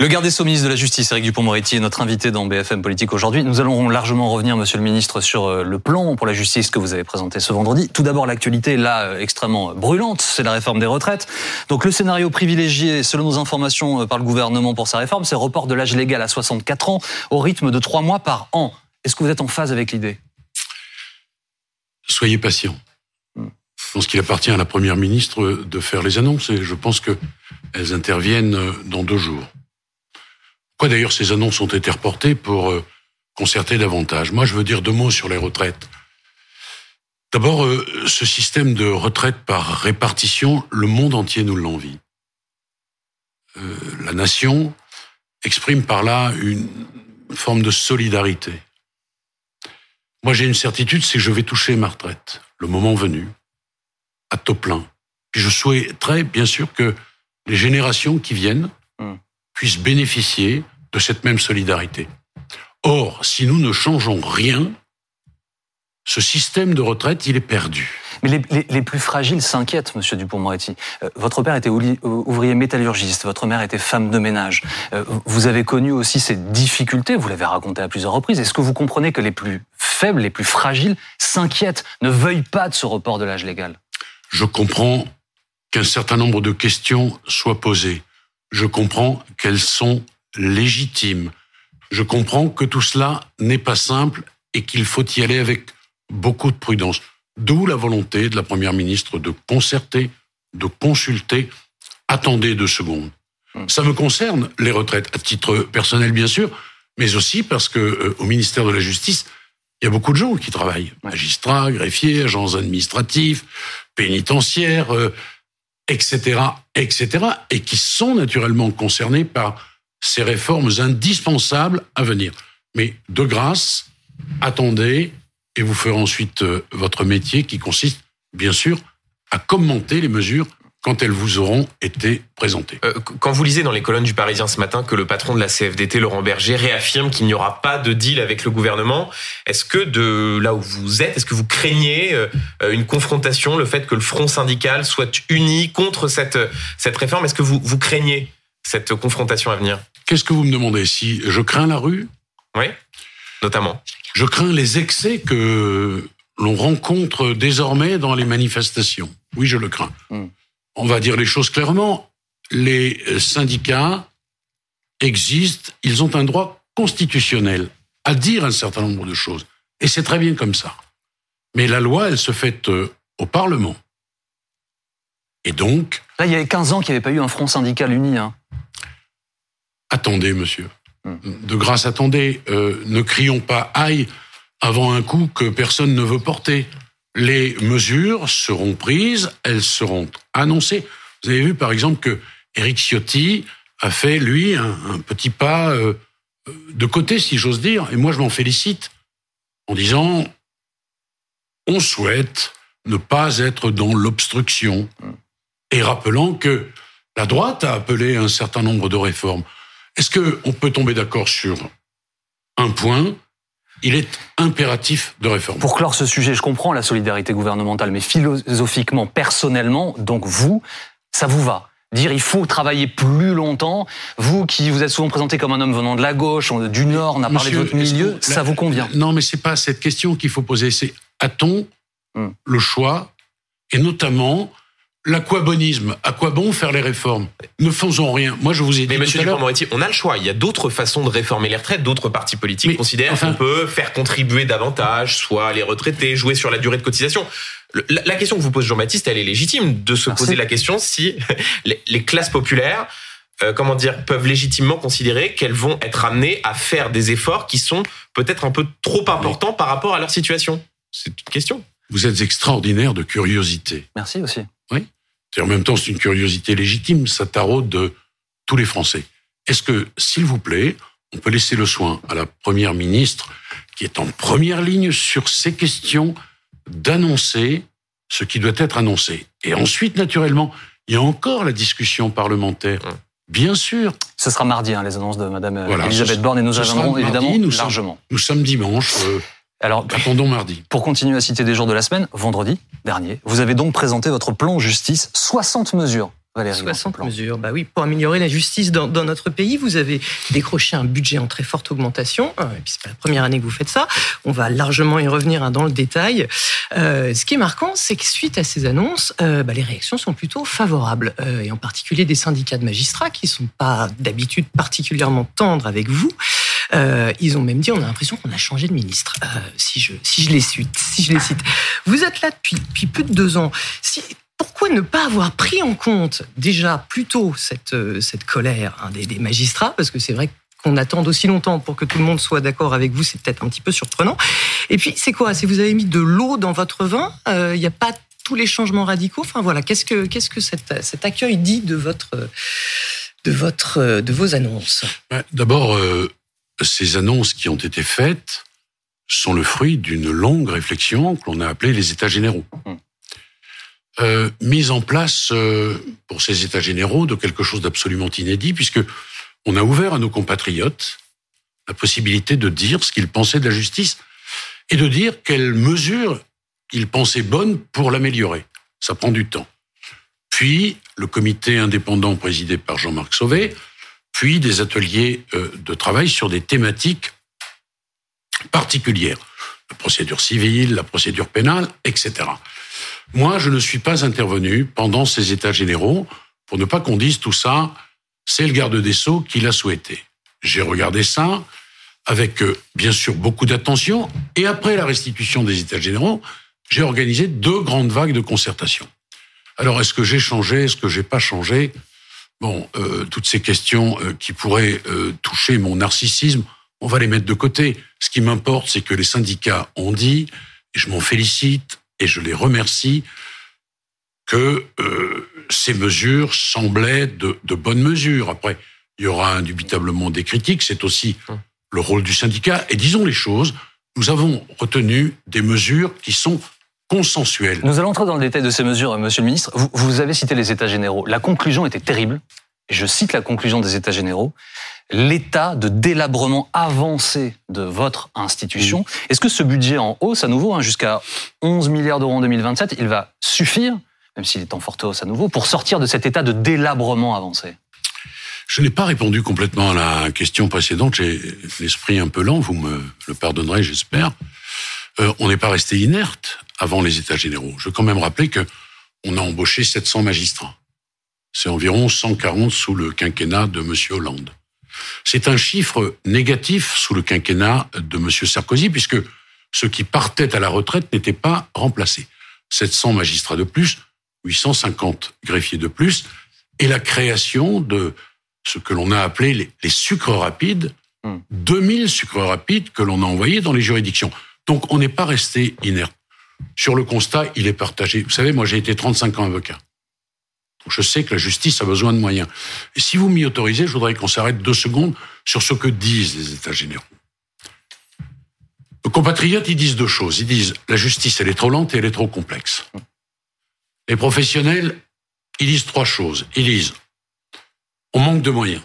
Le garde des Sceaux, ministre de la Justice, Eric Dupont-Moretti, est notre invité dans BFM Politique aujourd'hui. Nous allons largement revenir, monsieur le ministre, sur euh, le plan pour la justice que vous avez présenté ce vendredi. Tout d'abord, l'actualité, là, euh, extrêmement brûlante, c'est la réforme des retraites. Donc, le scénario privilégié, selon nos informations, euh, par le gouvernement pour sa réforme, c'est report de l'âge légal à 64 ans au rythme de 3 mois par an. Est-ce que vous êtes en phase avec l'idée? Soyez patient. Hmm. Je pense qu'il appartient à la Première ministre de faire les annonces et je pense qu'elles interviennent dans deux jours. Pourquoi d'ailleurs ces annonces ont été reportées pour euh, concerter davantage Moi, je veux dire deux mots sur les retraites. D'abord, euh, ce système de retraite par répartition, le monde entier nous l'envie. Euh, la nation exprime par là une forme de solidarité. Moi, j'ai une certitude, c'est que je vais toucher ma retraite, le moment venu, à taux plein. Puis je souhaiterais, bien sûr, que les générations qui viennent hum puissent bénéficier de cette même solidarité. Or, si nous ne changeons rien, ce système de retraite, il est perdu. Mais les, plus fragiles s'inquiètent, Monsieur Dupont-Moretti. Euh, votre père était ouvrier métallurgiste, votre mère était femme de ménage. Euh, vous avez connu aussi ces difficultés, vous l'avez raconté à plusieurs reprises. Est-ce que vous comprenez que les plus faibles, les plus fragiles s'inquiètent, ne veuillent pas de ce report de l'âge légal? Je comprends qu'un certain nombre de questions soient posées je comprends qu'elles sont légitimes. Je comprends que tout cela n'est pas simple et qu'il faut y aller avec beaucoup de prudence. D'où la volonté de la Première ministre de concerter, de consulter. Attendez deux secondes. Hmm. Ça me concerne, les retraites, à titre personnel bien sûr, mais aussi parce que euh, au ministère de la Justice, il y a beaucoup de gens qui travaillent. Magistrats, greffiers, agents administratifs, pénitentiaires, euh, etc., etc., et qui sont naturellement concernés par ces réformes indispensables à venir. Mais de grâce, attendez, et vous ferez ensuite euh, votre métier qui consiste, bien sûr, à commenter les mesures quand elles vous auront été présentées. Euh, quand vous lisez dans les colonnes du Parisien ce matin que le patron de la CFDT, Laurent Berger, réaffirme qu'il n'y aura pas de deal avec le gouvernement, est-ce que de là où vous êtes, est-ce que vous craignez euh, une confrontation, le fait que le front syndical soit uni contre cette, cette réforme? Est-ce que vous, vous craignez? Cette confrontation à venir Qu'est-ce que vous me demandez Si je crains la rue? Oui, notamment. Je crains les excès que l'on rencontre désormais dans les manifestations. Oui, je le crains. Hmm on va dire les choses clairement, les syndicats existent, ils ont un droit constitutionnel à dire un certain nombre de choses. Et c'est très bien comme ça. Mais la loi, elle se fait euh, au Parlement. Et donc... Là, il y avait 15 ans qu'il n'y avait pas eu un front syndical uni. Hein. Attendez, monsieur. Hmm. De grâce, attendez. Euh, ne crions pas aïe avant un coup que personne ne veut porter les mesures seront prises, elles seront annoncées. Vous avez vu par exemple que Eric Ciotti a fait, lui, un, petit pas euh, de côté, si j'ose dire, et moi je m'en félicite, en disant, on souhaite ne pas être dans l'obstruction, et rappelant que la droite a appelé un certain nombre de réformes. Est-ce qu'on peut tomber d'accord sur un point? Il est impératif de réforme. Pour clore ce sujet, je comprends la solidarité gouvernementale, mais philosophiquement, personnellement, donc vous, ça vous va? Dire il faut travailler plus longtemps. Vous qui vous êtes souvent présenté comme un homme venant de la gauche, du Nord, on a parlé de votre milieu, ça vous convient? Non, mais c'est pas cette question qu'il faut poser. C'est a-t-on hmm. le choix? Et notamment L'aquabonisme, à quoi bon faire les réformes? Ne faisons rien. Moi, je vous ai dit. Mais Monsieur Dupond-Moretti, on a le choix. Il y a d'autres façons de réformer les retraites. D'autres partis politiques considèrent qu'on peut faire contribuer davantage, soit les retraités, jouer sur la durée de cotisation. La, question que vous pose Jean-Baptiste, elle est légitime de se poser la question si les, classes populaires, euh, comment dire, peuvent légitimement considérer qu'elles vont être amenées à faire des efforts qui sont peut-être un peu trop importants par rapport à leur situation. C'est une question. vous êtes extraordinaire de curiosité. Merci aussi. Oui. Et en même temps, c'est une curiosité légitime. Ça taraude de tous les Français. Est-ce que, s'il vous plaît, on peut laisser le soin à la première ministre, qui est en première ligne sur ces questions, d'annoncer ce qui doit être annoncé? Et ensuite, naturellement, il y a encore la discussion parlementaire. Hum. Bien sûr. Ce sera mardi, hein, les annonces de Madame euh, Elisabeth Borne, et nous reviendrons évidemment nous largement. nous sommes dimanche. Euh, Alors, attendons mardi. Pour continuer à citer des jours de la semaine, vendredi dernier, vous avez donc présenté votre plan justice, 60 mesures 60 mesures, bah oui, pour améliorer la justice dans, notre pays. Vous avez décroché un budget en très forte augmentation. Euh, et puis c'est pas la première année que vous faites ça. On va largement y revenir hein, dans le détail. Euh, ce qui est marquant, c'est que suite à ces annonces, euh, bah, les réactions sont plutôt favorables, et en particulier des syndicats de magistrats qui sont pas d'habitude particulièrement tendres avec vous. Ils ont même dit, on a l'impression qu'on a changé de ministre. si je si je les cite, si je les cite. Vous êtes là depuis depuis plus de deux ans. Si pourquoi ne pas avoir pris en compte déjà plutôt cette, euh, cette colère hein, des, magistrats? Parce que c'est vrai qu'on attend aussi longtemps pour que tout le monde soit d'accord avec vous, c'est peut-être un petit peu surprenant. Et puis, c'est quoi? Si vous avez mis de l'eau dans votre vin, euh, il n'y a pas tous les changements radicaux? Enfin voilà, qu'est-ce que qu'est-ce que cet accueil dit de votre de votre de vos annonces? D'abord, euh, ces annonces qui ont été faites sont le fruit d'une longue réflexion que l'on a appelée les États généraux. Hum. Euh, mise en place euh, pour ces États généraux de quelque chose d'absolument inédit, puisque on a ouvert à nos compatriotes la possibilité de dire ce qu'ils pensaient de la justice et de dire quelles mesures ils pensaient bonnes pour l'améliorer. Ça prend du temps. Puis le comité indépendant présidé par Jean-Marc Sauvé, puis des ateliers euh, de travail sur des thématiques particulières, la procédure civile, la procédure pénale, etc. Moi, je ne suis pas intervenu pendant ces états généraux pour ne pas qu'on dise tout ça, c'est le garde des Sceaux qui l'a souhaité. J'ai regardé ça avec, euh, bien sûr, beaucoup d'attention. Et après la restitution des états généraux, j'ai organisé deux grandes vagues de concertation. Alors, est-ce que j'ai changé Est-ce que j'ai pas changé? Bon, euh, toutes ces questions euh, qui pourraient toucher mon narcissisme, on va les mettre de côté. Ce qui m'importe, c'est que les syndicats ont dit, et je m'en félicite, et je les remercie que euh, ces mesures semblaient de, de, bonnes mesures. Après, il y aura indubitablement des critiques, c'est aussi le rôle du syndicat. Et disons les choses, nous avons retenu des mesures qui sont consensuelles. Nous allons entrer dans le détail de ces mesures, Monsieur le Ministre. Vous, vous avez cité les États généraux. La conclusion était terrible. Je cite la conclusion des États généraux l'état de délabrement avancé de votre institution. Est-ce que ce budget en hausse à nouveau, hein, jusqu'à 11 milliards d'euros en 2027, il va suffire, même s'il est en forte hausse à nouveau, pour sortir de cet état de délabrement avancé? Je n'ai pas répondu complètement à la question précédente. J'ai l'esprit un peu lent, vous me le pardonnerez, j'espère. Euh, on n'est pas resté inerte avant les États généraux. Je veux quand même rappeler que on a embauché 700 magistrats. C'est environ 140 sous le quinquennat de M. Hollande. C'est un chiffre négatif sous le quinquennat de M. Sarkozy, puisque ceux qui partaient à la retraite n'étaient pas remplacés. 700 magistrats de plus, 850 greffiers de plus, et la création de ce que l'on a appelé les, sucres rapides, 2000 hmm. sucres rapides que l'on a envoyés dans les juridictions. Donc on n'est pas resté inerte. Sur le constat, il est partagé. Vous savez, moi j'ai été 35 ans avocat. Je sais que la justice a besoin de moyens. Si vous m'y autorisez, je voudrais qu'on s'arrête deux secondes sur ce que disent les États généraux. Nos compatriotes, ils disent deux choses. Ils disent la justice, elle est trop lente et elle est trop complexe. Les professionnels, ils disent trois choses. Ils disent on manque de moyens.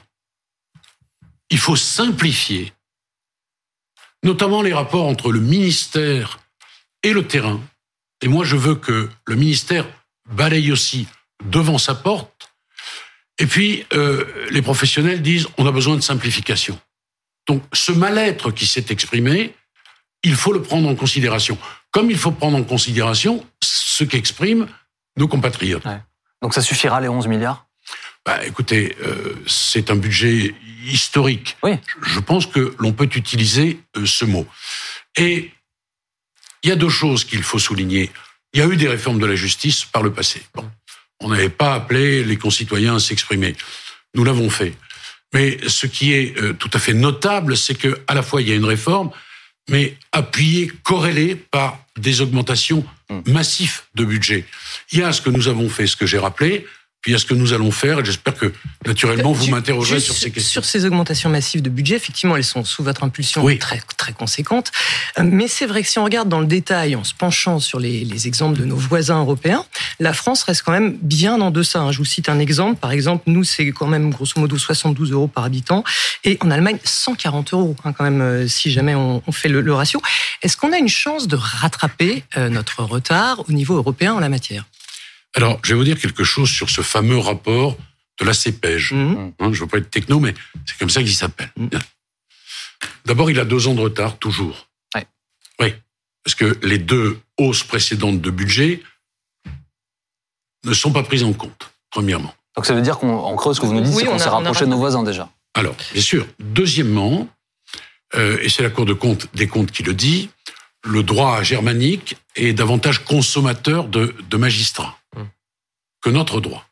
Il faut simplifier, notamment les rapports entre le ministère et le terrain. Et moi, je veux que le ministère balaye aussi devant sa porte. Et puis, euh, les professionnels disent, on a besoin de simplification. Donc, ce mal-être qui s'est exprimé, il faut le prendre en considération. Comme il faut prendre en considération ce qu'expriment nos compatriotes. Donc, ça suffira, les 11 milliards? Bah, Écoutez, euh, c'est un budget historique. Oui. Je pense que l'on peut utiliser euh, ce mot. Et il y a deux choses qu'il faut souligner. Il y a eu des réformes de la justice par le passé. Bon. On n'avait pas appelé les concitoyens à s'exprimer. Nous l'avons fait. Mais ce qui est euh, tout à fait notable, c'est que à la fois il y a une réforme, mais appuyée, corrélée par des augmentations hmm. massif de budget. Il y a ce que nous avons fait, ce que j'ai rappelé, puis a ce que nous allons faire, et j'espère que, naturellement, vous m'interrogerez sur ces questions. Sur ces augmentations massives de budget, effectivement, elles sont sous votre impulsion très, très conséquentes. Euh, mais c'est vrai que si on regarde dans le détail, en se penchant sur les, exemples de nos voisins européens, la France reste quand même bien en deçà. Hein. Je vous cite un exemple. Par exemple, nous, c'est quand même grosso modo 72 euros par habitant, et en Allemagne, 140 euros, hein, quand même, euh, si jamais on, fait le, ratio. Est-ce qu'on a une chance de rattraper euh, notre retard au niveau européen en la matière? Alors, je vais vous dire quelque chose sur ce fameux rapport de la CPEJ. Mhm. Hein, je ne veux pas être techno, mais c'est comme ça qu'il s'appelle. Mhm. D'abord, il a deux ans de retard, toujours. Oui. Parce que les deux hausses précédentes de budget ne sont pas prises en compte, premièrement. Donc ça veut dire qu'en creuse, ce que vous nous dites, c'est qu'on s'est rapproché de nos voisins déjà. Alors, bien sûr. Deuxièmement, euh, et c'est la Cour de compte, des comptes qui le dit, le droit germanique est davantage consommateur de, magistrats hum. que notre droit.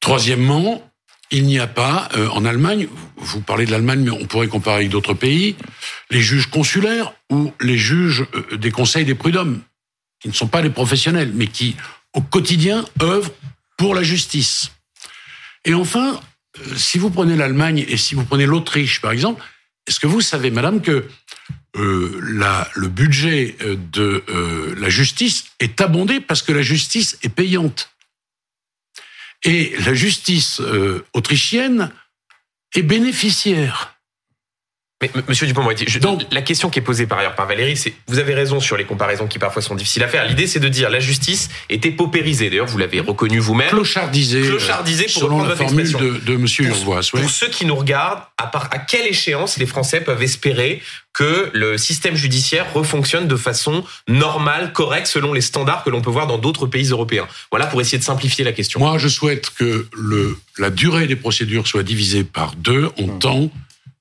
Troisièmement, il n'y a pas euh, en Allemagne, vous parlez de l'Allemagne, mais on pourrait comparer avec d'autres pays, les juges consulaires ou les juges euh, des conseils des prud'hommes, qui ne sont pas des professionnels, mais qui au quotidien œuvrent pour la justice. Et enfin, euh, si vous prenez l'Allemagne et si vous prenez l'Autriche, par exemple, est-ce que vous savez, madame, que euh, la, le budget euh, de euh, la justice est abondé parce que la justice est payante. Et la justice autrichienne est bénéficiaire. Mais, Monsieur Dupont-Moretti, la question qui est posée par ailleurs par Valérie, c'est vous avez raison sur les comparaisons qui parfois sont difficiles à faire. L'idée, c'est de dire la justice était paupérisée. D'ailleurs, vous l'avez reconnu vous-même. Clochardisée. Clochardisée pour selon la formule de, de Monsieur Urvois. Pour ceux qui nous regardent, à, part, à quelle échéance les Français peuvent espérer que le système judiciaire refonctionne de façon normale, correcte, selon les standards que l'on peut voir dans d'autres pays européens? Voilà pour essayer de simplifier la question. Moi, je souhaite que le, la durée des procédures soit divisée par deux en mmh. temps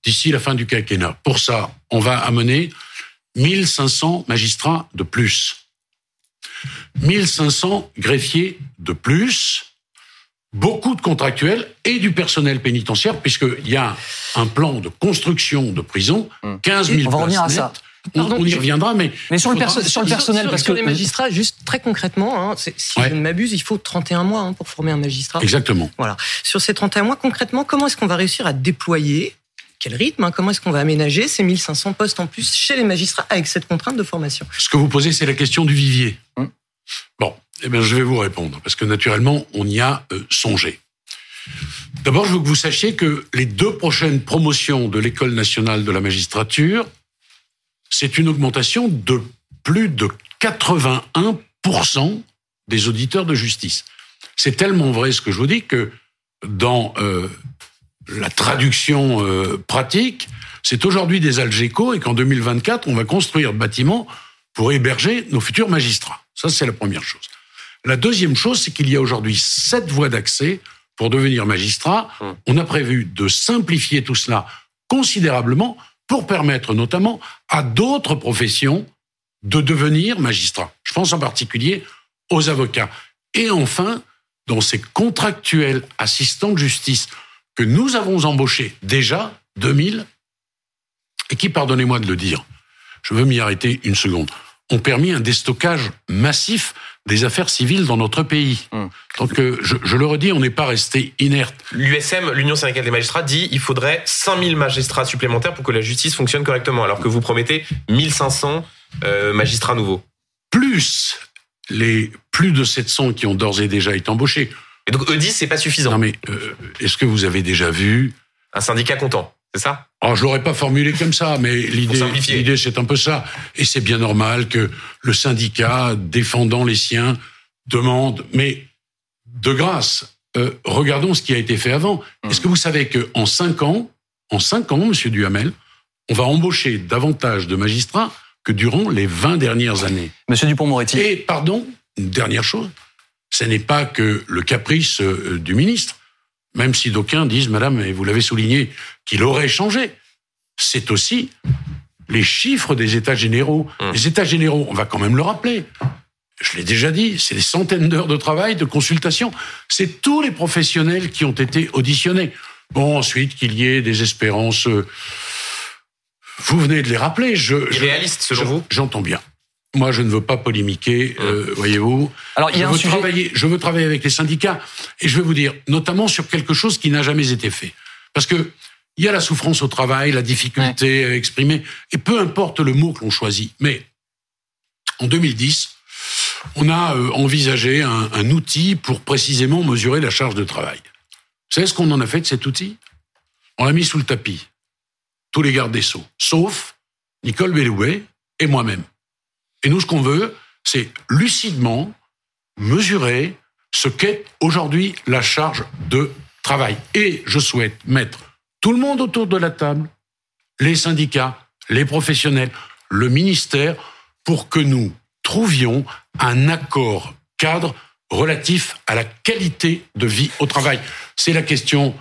d'ici la fin du quinquennat. Pour ça, on va amener 1500 magistrats de plus. 1500 greffiers de plus, beaucoup de contractuels et du personnel pénitentiaire, puisqu'il y a un plan de construction de prison, 15 000 on va revenir à ça. on, y reviendra, mais... Mais sur, le, sur le personnel, parce que... les magistrats, juste très concrètement, hein, si je ne m'abuse, il faut 31 mois hein, pour former un magistrat. Exactement. Voilà. Sur ces 31 mois, concrètement, comment est-ce qu'on va réussir à déployer quel rythme hein, Comment est-ce qu'on va aménager ces 1500 postes en plus chez les magistrats avec cette contrainte de formation? Ce que vous posez, c'est la question du vivier. Hum. Bon, eh bien, je vais vous répondre, parce que naturellement, on y a euh, songé. D'abord, je veux que vous sachiez que les deux prochaines promotions de l'École nationale de la magistrature, c'est une augmentation de plus de 81% des auditeurs de justice. C'est tellement vrai ce que je vous dis que dans euh, la traduction euh, pratique, c'est aujourd'hui des Algeco et qu'en 2024, on va construire bâtiments pour héberger nos futurs magistrats. Ça, c'est la première chose. La deuxième chose, c'est qu'il y a aujourd'hui sept voies d'accès pour devenir magistrat. Hum. On a prévu de simplifier tout cela considérablement pour permettre notamment à d'autres professions de devenir magistrat. Je pense en particulier aux avocats. Et enfin, dans ces contractuels assistants de justice que nous avons embauché déjà 2000 et qui, pardonnez-moi de le dire, je veux m'y arrêter une seconde, ont permis un déstockage massif des affaires civiles dans notre pays. Hum. Donc, euh, je, je, le redis, on n'est pas resté inerte. L'USM, l'Union syndicale des magistrats, dit il faudrait 5000 magistrats supplémentaires pour que la justice fonctionne correctement, alors que vous promettez 1500 euh, magistrats nouveaux. Plus les plus de 700 qui ont d'ores et déjà été embauchés. Et donc eux disent c'est pas suffisant. Non mais euh, est-ce que vous avez déjà vu un syndicat content c'est ça? Alors, je l'aurais pas formulé comme ça, mais l'idée, l'idée, c'est un peu ça. Et c'est bien normal que le syndicat, défendant les siens, demande. Mais de grâce, euh, regardons ce qui a été fait avant. Est-ce que vous savez que en cinq ans, en cinq ans, Monsieur Duhamel, on va embaucher davantage de magistrats que durant les 20 dernières années? Monsieur Dupont-Moretti. Et pardon, une dernière chose ce n'est pas que le caprice euh, du ministre, même si d'aucuns disent, Madame, et vous l'avez souligné, qu'il aurait changé. C'est aussi les chiffres des États généraux. Hum. Les États généraux, on va quand même le rappeler. Je l'ai déjà dit, c'est des centaines d'heures de travail, de consultation. C'est tous les professionnels qui ont été auditionnés. Bon, ensuite, qu'il y ait des espérances. Euh, vous venez de les rappeler. Je, réaliste, selon vous? J'entends bien. Moi, je ne veux pas polémiquer, euh, voyez-vous. Alors, il y a je, veux travailler, je veux travailler avec les syndicats, et je vais vous dire, notamment sur quelque chose qui n'a jamais été fait. Parce que il y a la souffrance au travail, la difficulté à exprimer, et peu importe le mot que l'on choisit. Mais en 2010, on a euh, envisagé un, un, outil pour précisément mesurer la charge de travail. Vous savez ce qu'on en a fait de cet outil? On l'a mis sous le tapis. Tous les gardes des Sceaux, sauf Nicole Bellouet et moi-même. Et nous, ce qu'on veut, c'est lucidement mesurer ce qu'est aujourd'hui la charge de travail. Et je souhaite mettre tout le monde autour de la table, les syndicats, les professionnels, le ministère, pour que nous trouvions un accord cadre relatif à la qualité de vie au travail. C'est la question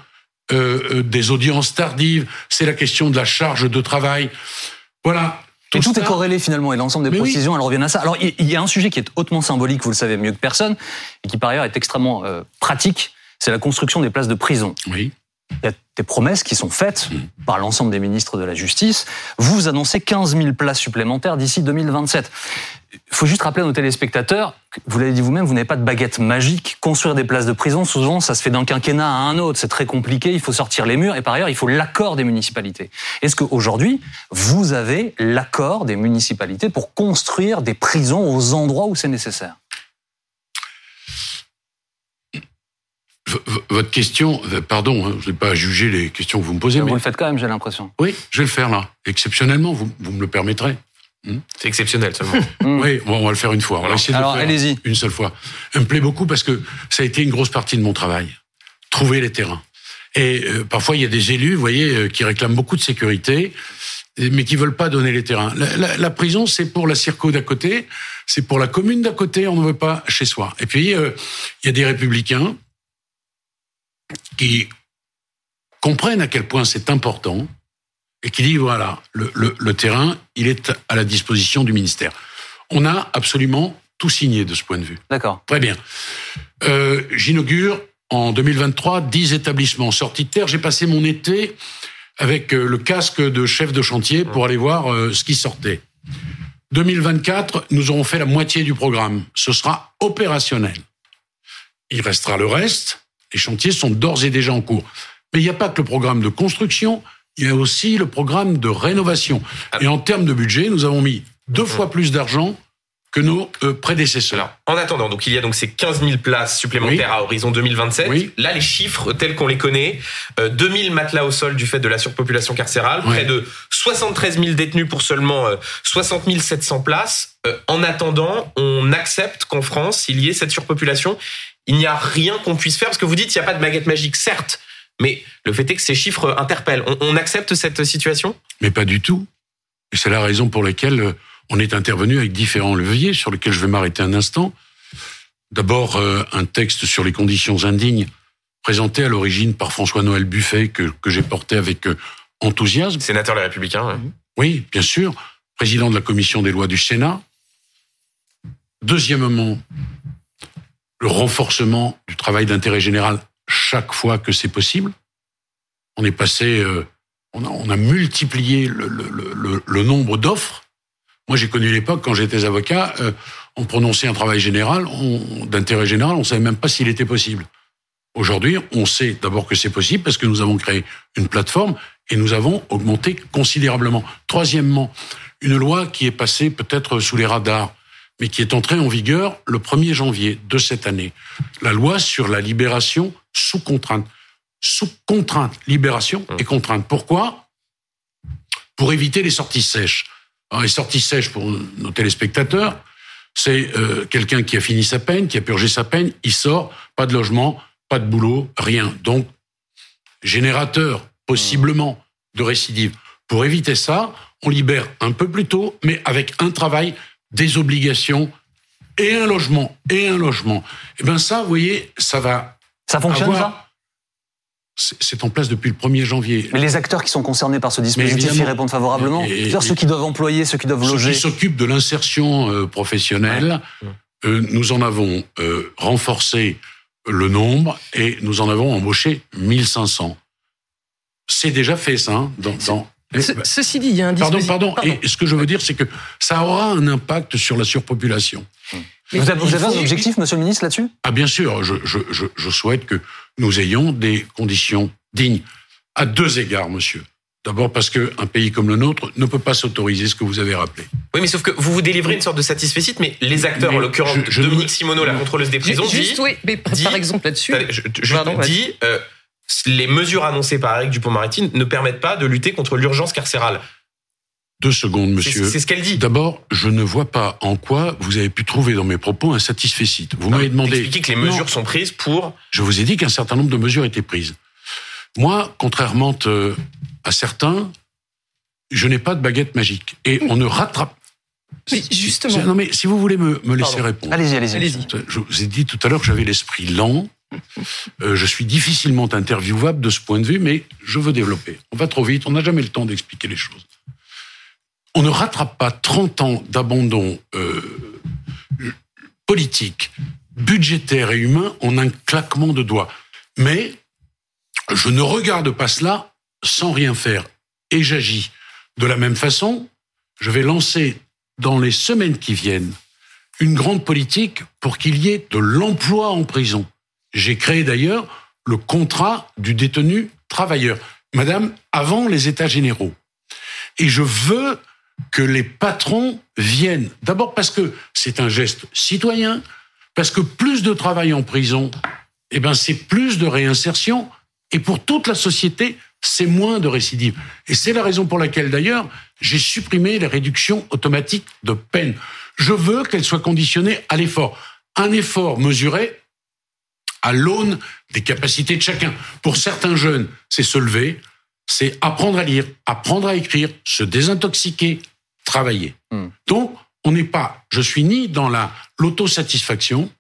euh, euh des audiences tardives, c'est la question de la charge de travail. Voilà, et tout est corrélé finalement, et l'ensemble des précisions, elles reviennent à ça. Alors, il y a un sujet qui est hautement symbolique, vous le savez mieux que personne, et qui par ailleurs est extrêmement euh, pratique, c'est la construction des places de prison. Oui. Il y a des promesses qui sont faites par l'ensemble des ministres de la Justice. Vous annoncez 15 000 places supplémentaires d'ici 2027. Il faut juste rappeler à nos téléspectateurs, vous l'avez dit vous-même, vous n'avez pas de baguette magique. Construire des places de prison, souvent, ça se fait d'un quinquennat à un autre. C'est très compliqué, il faut sortir les murs et par ailleurs, il faut l'accord des municipalités. Est-ce qu'aujourd'hui, vous avez l'accord des municipalités pour construire des prisons aux endroits où c'est nécessaire? Votre question, pardon, hein, je n'ai pas à juger les questions que vous me posez. Mais, vous le faites quand même, j'ai l'impression. Oui, je vais le faire là, exceptionnellement, vous, vous me le permettrez. Hmm C'est exceptionnel seulement. Hmm. oui, on va le faire une fois. On va essayer Alors, allez-y. Une seule fois. Ça me plaît beaucoup parce que ça a été une grosse partie de mon travail. Trouver les terrains. Et euh, parfois, il y a des élus, vous voyez, euh, qui réclament beaucoup de sécurité, mais qui veulent pas donner les terrains. La, la, prison, c'est pour la circo d'à côté, c'est pour la commune d'à côté, on ne veut pas chez soi. Et puis, euh, il y a des républicains qui comprennent à quel point c'est important et qui dit voilà, le, le, le, terrain, il est à la disposition du ministère. On a absolument tout signé de ce point de vue. D'accord. Très bien. Euh, J'inaugure en 2023 10 établissements sortis de terre. J'ai passé mon été avec euh, le casque de chef de chantier pour aller voir euh, ce qui sortait. 2024, nous aurons fait la moitié du programme. Ce sera opérationnel. Il restera le reste. Les chantiers sont d'ores et déjà en cours. Mais il n'y a pas que le programme de construction, il y a aussi le programme de rénovation. Et en termes de budget, nous avons mis deux fois plus d'argent que nos euh, prédécesseurs. en attendant, donc il y a donc ces 15 000 places supplémentaires à horizon 2027. Là, les chiffres tels qu'on les connaît, euh, 2000 matelas au sol du fait de la surpopulation carcérale, près de 73 000 détenus pour seulement 60 euh, 700 places. Euh, en attendant, on accepte qu'en France, il y ait cette surpopulation. Il n'y a rien qu'on puisse faire parce que vous dites il n'y a pas de baguette magique, certes. Mais le fait est que ces chiffres interpellent. On, accepte cette situation? Mais pas du tout. Et c'est la raison pour laquelle euh, on est intervenu avec différents leviers sur lesquels je vais m'arrêter un instant. D'abord, euh, un texte sur les conditions indignes présenté à l'origine par François-Noël Buffet que, que j'ai porté avec euh, enthousiasme. Sénateur Les Républicains. Oui, bien sûr. Président de la commission des lois du Sénat. Deuxièmement, le renforcement du travail d'intérêt général chaque fois que c'est possible. On est passé, euh, on, a, multiplié le nombre d'offres. Moi, j'ai connu l'époque quand j'étais avocat, euh, on prononçait un travail général, d'intérêt général, on savait même pas s'il était possible. Aujourd'hui, on sait d'abord que c'est possible parce que nous avons créé une plateforme et nous avons augmenté considérablement. Troisièmement, une loi qui est passée peut-être sous les radars, mais qui est entrée en vigueur le 1er janvier de cette année. La loi sur la libération sous contrainte. Sous contrainte, libération et contrainte. Pourquoi? Pour éviter les sorties sèches. Les sorties sèches pour nos téléspectateurs, c'est euh, quelqu'un qui a fini sa peine, qui a purgé sa peine, il sort, pas de logement, pas de boulot, rien. Donc, générateur possiblement de récidive. Pour éviter ça, on libère un peu plus tôt, mais avec un travail, des obligations et un logement, et un logement. Et eh bien ça, vous voyez, ça va ça fonctionne ça? C'est en place depuis le 1er janvier. Mais les acteurs qui sont concernés par ce dispositif y répondent favorablement et, Ceux qui doivent employer, ceux qui doivent loger. Ceux qui s'occupent de l'insertion euh, professionnelle, euh, nous en avons euh, renforcé le nombre et nous en avons embauché 1500. C'est déjà fait ça. Hein, dans, dans... ceci dit, il y a un dispositif... Pardon, pardon. Et ce que je veux dire, c'est que ça aura un impact sur la surpopulation. vous avez, un objectif, monsieur le ministre, là-dessus? Ah, bien sûr. Je, je, je souhaite que nous ayons des conditions dignes. À deux égards, monsieur. D'abord parce qu'un pays comme le nôtre ne peut pas s'autoriser ce que vous avez rappelé. Oui, mais sauf que vous vous délivrez une sorte de satisfait, mais les acteurs, en l'occurrence Dominique Simoneau, la contrôleuse des prisons, juste, dit, oui, mais par exemple là-dessus, je, je dis, euh, les mesures annoncées par Eric Dupont-Moretti ne permettent pas de lutter contre l'urgence carcérale. Deux secondes, monsieur. C'est ce qu'elle dit. D'abord, je ne vois pas en quoi vous avez pu trouver dans mes propos un satisfait. Vous m'avez demandé. Expliquer que les mesures sont prises pour. Je vous ai dit qu'un certain nombre de mesures étaient prises. Moi, contrairement euh, à certains, je n'ai pas de baguette magique. Et on ne rattrape. Mais justement. Non, mais si vous voulez me, laisser répondre. Allez-y, allez-y. je vous ai dit tout à l'heure que j'avais l'esprit lent. Euh, je suis difficilement interviewable de ce point de vue, mais je veux développer. On va trop vite, on n'a jamais le temps d'expliquer les choses. On ne rattrape pas 30 ans d'abandon euh, politique, budgétaire et humain en un claquement de doigts. Mais je ne regarde pas cela sans rien faire. Et j'agis. De la même façon, je vais lancer dans les semaines qui viennent une grande politique pour qu'il y ait de l'emploi en prison. J'ai créé d'ailleurs le contrat du détenu travailleur. Madame, avant les États généraux. Et je veux que les patrons viennent. D'abord parce que c'est un geste citoyen, parce que plus de travail en prison, eh ben c'est plus de réinsertion, et pour toute la société, c'est moins de récidives. Et c'est la raison pour laquelle, d'ailleurs, j'ai supprimé les réductions automatiques de peine. Je veux qu'elles soient conditionnées à l'effort. Un effort mesuré à l'aune des capacités de chacun. Pour certains jeunes, c'est se lever, c'est apprendre à lire, apprendre à écrire, se désintoxiquer, travailler. Hmm. Donc, on n'est pas, je suis ni dans la l'autosatisfaction,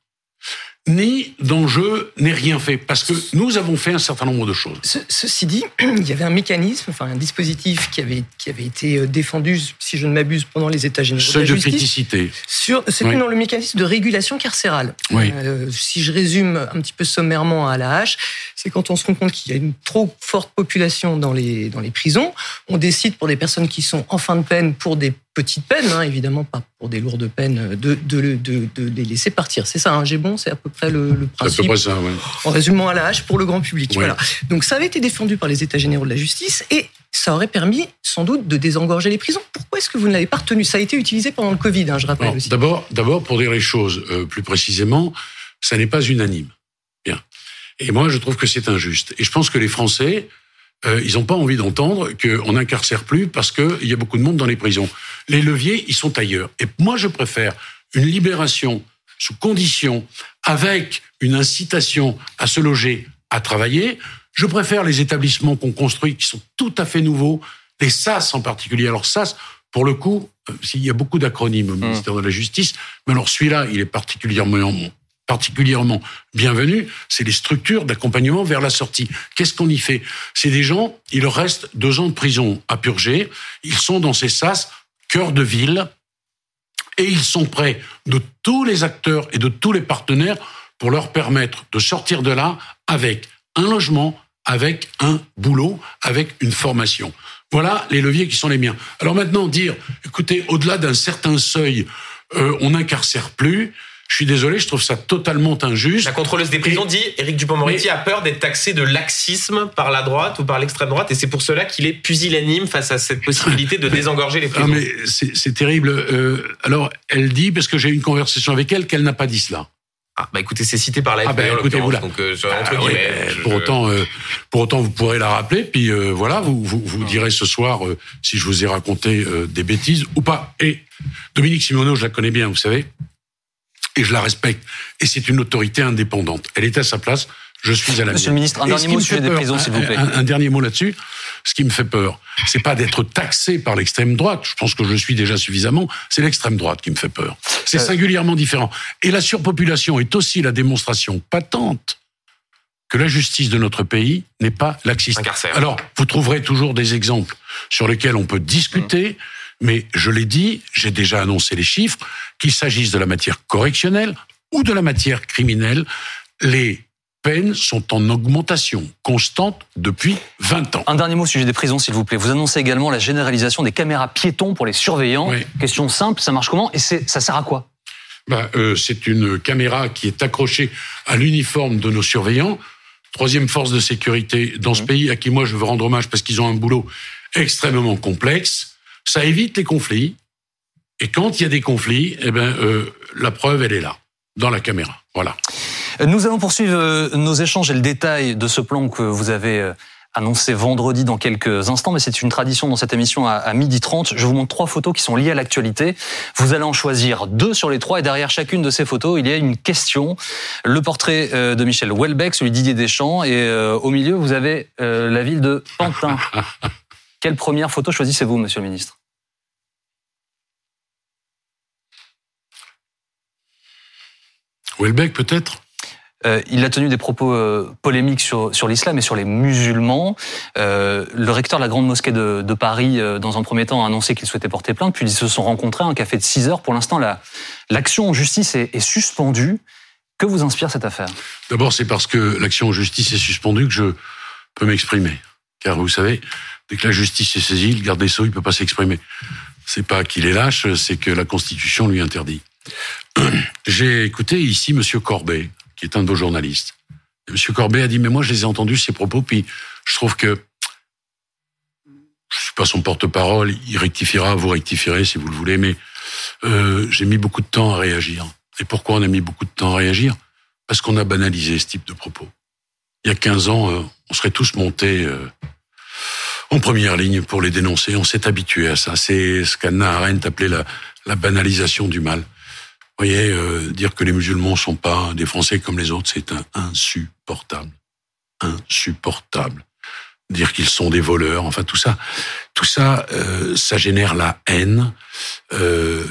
ni je n'ai rien fait, parce que nous avons fait un certain nombre de choses. ceci dit, il y avait un mécanisme, enfin un dispositif qui avait, qui avait été euh, défendu, si je ne m'abuse, pendant les États généraux Seuil de, criticité. C'était dans le mécanisme de régulation carcérale. Euh, si je résume un petit peu sommairement à la hache, c'est quand on se rend compte qu'il y a une trop forte population dans les, dans les prisons, on décide pour des personnes qui sont en fin de peine pour des petite peine, hein, évidemment pas pour des lourdes peines, de, de, de, de les laisser partir. C'est ça, hein, j'ai bon, c'est à peu près le, le principe. À peu près ça, oui. En résumant à la hache pour le grand public. Voilà. Donc ça avait été défendu par les États généraux de la justice et ça aurait permis sans doute de désengorger les prisons. Pourquoi est-ce que vous ne l'avez pas retenu? Ça a été utilisé pendant le Covid, hein, je rappelle aussi. D'abord, d'abord pour dire les choses euh, plus précisément, ça n'est pas unanime. Bien. Et moi, je trouve que c'est injuste. Et je pense que les Français euh, ils n'ont pas envie d'entendre qu'on n'incarcère plus parce qu'il y a beaucoup de monde dans les prisons. Les leviers, ils sont ailleurs. Et moi, je préfère une libération sous condition, avec une incitation à se loger, à travailler. Je préfère les établissements qu'on construit qui sont tout à fait nouveaux, les SAS en particulier. Alors SAS, pour le coup, euh, il y a beaucoup d'acronymes au mmh. ministère de la Justice, mais alors celui-là, il est particulièrement particulièrement bienvenue, c'est les structures d'accompagnement vers la sortie. Qu'est-ce qu'on y fait? C'est des gens, il leur reste deux ans de prison à purger, ils sont dans ces sas, cœur de ville, et ils sont prêts de tous les acteurs et de tous les partenaires pour leur permettre de sortir de là avec un logement, avec un boulot, avec une formation. Voilà les leviers qui sont les miens. Alors maintenant, dire, écoutez, au-delà d'un certain seuil, euh, on n'incarcère plus, je suis désolé, je trouve ça totalement injuste. La contrôleuse des prisons dit Éric Dupond-Moretti a peur d'être taxé de laxisme par la droite ou par l'extrême droite, et c'est pour cela qu'il est pusillanime face à cette possibilité de désengorger les prisons. Non, mais c'est terrible. Euh, alors, elle dit, parce que j'ai eu une conversation avec elle, qu'elle n'a pas dit cela. Ah, bah écoutez, c'est cité par la ah, bah, écoutez, voilà. donc euh, entre ah, guillemets. pour autant, euh, pour autant, vous pourrez la rappeler, puis voilà, vous vous, vous direz ce soir si je vous ai raconté des bêtises ou pas. Et Dominique Simoneau, je la connais bien, vous savez et je la respecte. Et c'est une autorité indépendante. Elle est à sa place. Je suis à la Monsieur le ministre, un dernier mot sur des prisons, s'il vous plaît. Un, dernier mot là-dessus. Ce qui me fait peur, c'est pas d'être taxé par l'extrême droite. Je pense que je suis déjà suffisamment. C'est l'extrême droite qui me fait peur. C'est euh. singulièrement différent. Et la surpopulation est aussi la démonstration patente que la justice de notre pays n'est pas laxiste. Alors, vous trouverez toujours des exemples sur lesquels on peut discuter. Mmh. Mais je l'ai dit, j'ai déjà annoncé les chiffres, qu'il s'agisse de la matière correctionnelle ou de la matière criminelle, les peines sont en augmentation constante depuis 20 ans. Un dernier mot au sujet des prisons, s'il vous plaît. Vous annoncez également la généralisation des caméras piétons pour les surveillants. Question simple, ça marche comment et ça sert à quoi? Bah, euh, C'est une caméra qui est accrochée à l'uniforme de nos surveillants. Troisième force de sécurité dans ce mmh. pays à qui moi je veux rendre hommage parce qu'ils ont un boulot extrêmement complexe. Ça évite les conflits. Et quand il y a des conflits, eh ben, euh, la preuve, elle est là, dans la caméra. Voilà. Nous allons poursuivre euh, nos échanges et le détail de ce plan que vous avez euh, annoncé vendredi dans quelques instants, mais c'est une tradition dans cette émission à, midi 30. Je vous montre trois photos qui sont liées à l'actualité. Vous allez en choisir deux sur les trois et derrière chacune de ces photos, il y a une question. Le portrait de Michel Houellebecq, celui de Didier Deschamps et au milieu, vous avez la ville de Pantin. Quelle première photo choisissez-vous, monsieur le ministre? Houellebecq peut-être? Euh, il a tenu des propos euh, polémiques sur, sur l'islam et sur les musulmans. Euh, le recteur de la Grande Mosquée de, de Paris, dans un premier temps, a annoncé qu'il souhaitait porter plainte, puis ils se sont rencontrés à un café de 6 heures. Pour l'instant, l'action en justice est, est, suspendue. Que vous inspire cette affaire? D'abord, c'est parce que l'action en justice est suspendue que je peux m'exprimer. Car vous savez, dès que la justice est saisie, le garde des Sceaux, il peut pas s'exprimer. C'est pas qu'il est lâche, c'est que la Constitution lui interdit. J'ai écouté ici Monsieur Corbet, qui est un de vos journalistes. Monsieur Corbet a dit, mais moi, je les ai entendus, ces propos, puis je trouve que je suis pas son porte-parole, il rectifiera, vous rectifierez si vous le voulez, mais euh, j'ai mis beaucoup de temps à réagir. Et pourquoi on a mis beaucoup de temps à réagir? Parce qu'on a banalisé ce type de propos. Il y a 15 ans, euh, on serait tous montés euh, en première ligne pour les dénoncer. On s'est habitué à ça. C'est ce qu'Anna Arendt appelait la, banalisation du mal voyez, euh, dire que les musulmans sont pas des Français comme les autres, c'est insupportable. Insupportable. Dire qu'ils sont des voleurs, enfin tout ça, tout ça, euh, ça génère la haine. Euh,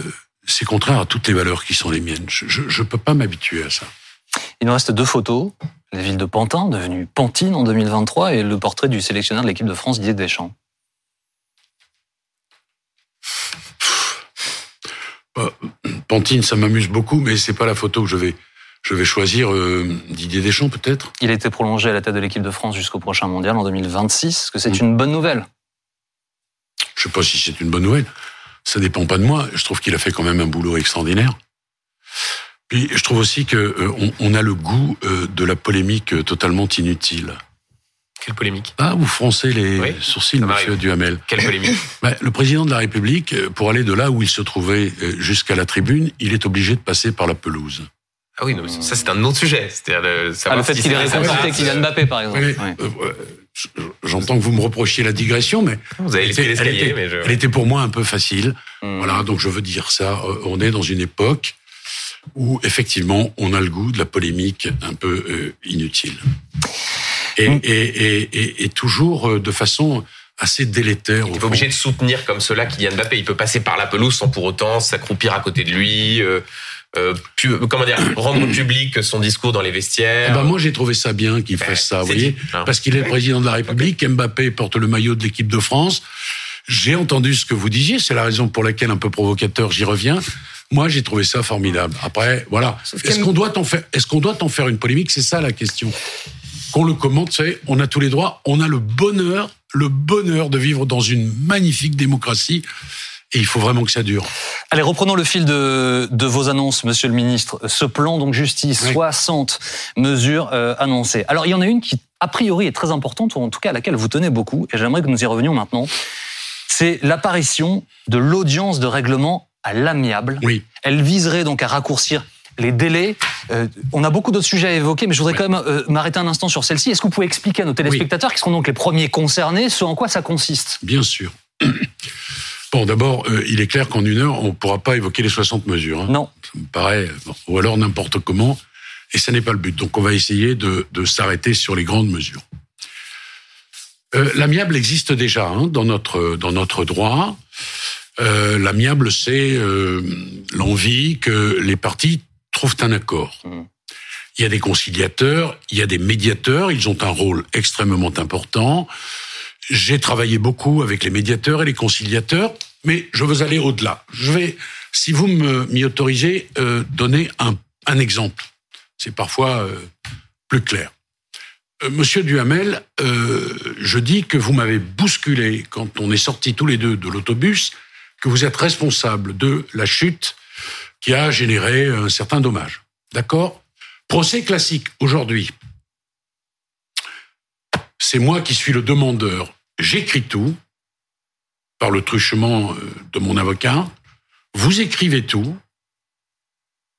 c'est contraire à toutes les valeurs qui sont les miennes. Je ne peux pas m'habituer à ça. Il nous reste deux photos. La ville de Pantin, devenue Pantine en 2023, et le portrait du sélectionneur de l'équipe de France, Didier Deschamps. Pantine, ça m'amuse beaucoup, mais c'est pas la photo que je vais, je vais choisir. Euh, Didier Deschamps, peut-être? Il a été prolongé à la tête de l'équipe de France jusqu'au prochain mondial en 2026. Est-ce que c'est mm. une bonne nouvelle? Je sais pas si c'est une bonne nouvelle. Ça dépend pas de moi. Je trouve qu'il a fait quand même un boulot extraordinaire. Puis je trouve aussi que euh, on, a le goût euh, de la polémique totalement inutile. Quelle polémique? Ah, vous froncez les sourcils, monsieur Duhamel. Quelle polémique? Bah, Le président de la République, euh, pour aller de là où il se trouvait euh, jusqu'à la tribune, il est obligé de passer par la pelouse. Ah oui, ça c'est un autre sujet. Le, ah, le fait qu'il ait récompensé Kylian Mbappé, par exemple. Euh, j'entends que vous me reprochiez la digression, mais vous avez elle, était, mais elle était pour moi un peu facile. Hmm. Voilà, donc je veux dire ça. On est dans une époque où effectivement on a le goût de la polémique un peu inutile. Mm. et, toujours euh, de façon assez délétère. Il est obligé de soutenir comme cela Kylian Mbappé. Il peut passer par la pelouse sans pour autant s'accroupir à côté de lui. Euh, euh, comment dire, rendre public son discours dans les vestiaires. Eh ben moi, j'ai trouvé ça bien qu'il fasse ça, vous voyez, hein. parce qu'il est le président de la République. Mbappé porte le maillot de l'équipe de France. J'ai entendu ce que vous disiez. C'est la raison pour laquelle, un peu provocateur, j'y reviens. Moi, j'ai trouvé ça formidable. Après, voilà. Est-ce qu'on doit en faire, est-ce qu'on doit en faire une polémique? C'est ça la question qu'on le commente, c'est on a tous les droits, on a le bonheur, le bonheur de vivre dans une magnifique démocratie. Et il faut vraiment que ça dure. Allez, reprenons le fil de, de vos annonces, Monsieur le Ministre. Ce plan, donc justice, 60 mesures euh, annoncées. Alors, il y en a une qui, a priori, est très importante, ou en tout cas à laquelle vous tenez beaucoup, et j'aimerais que nous y revenions maintenant. C'est l'apparition de l'audience de règlement à l'amiable. Oui. Elle viserait donc à raccourcir les délais. Euh, on a beaucoup d'autres sujets à évoquer, mais je voudrais quand même euh, m'arrêter un instant sur celle-ci. Est-ce que vous pouvez expliquer à nos téléspectateurs, qui seront donc les premiers concernés, ce en quoi ça consiste? Bien sûr. Bon, d'abord, euh, il est clair qu'en une heure, on ne pourra pas évoquer les 60 mesures. Hein. Non. Ça me paraît, ou alors n'importe comment, et ce n'est pas le but. Donc, on va essayer de, s'arrêter sur les grandes mesures. L'amiable existe déjà hein, dans notre dans notre droit. L'amiable, c'est l'envie que les partis trouvent un accord. Mmh. Il y a des conciliateurs, il y a des médiateurs, ils ont un rôle extrêmement important. J'ai travaillé beaucoup avec les médiateurs et les conciliateurs, mais je veux aller au-delà. Je vais, si vous m'y autorisez, euh, donner un, un exemple. C'est parfois euh, plus clair. Euh, Monsieur Duhamel, euh, je dis que vous m'avez bousculé quand on est sortis tous les deux de l'autobus, que vous êtes responsable de la chute qui a généré un certain dommage. D'accord? Procès classique aujourd'hui. C'est moi qui suis le demandeur. J'écris tout par le truchement euh, de mon avocat. Vous écrivez tout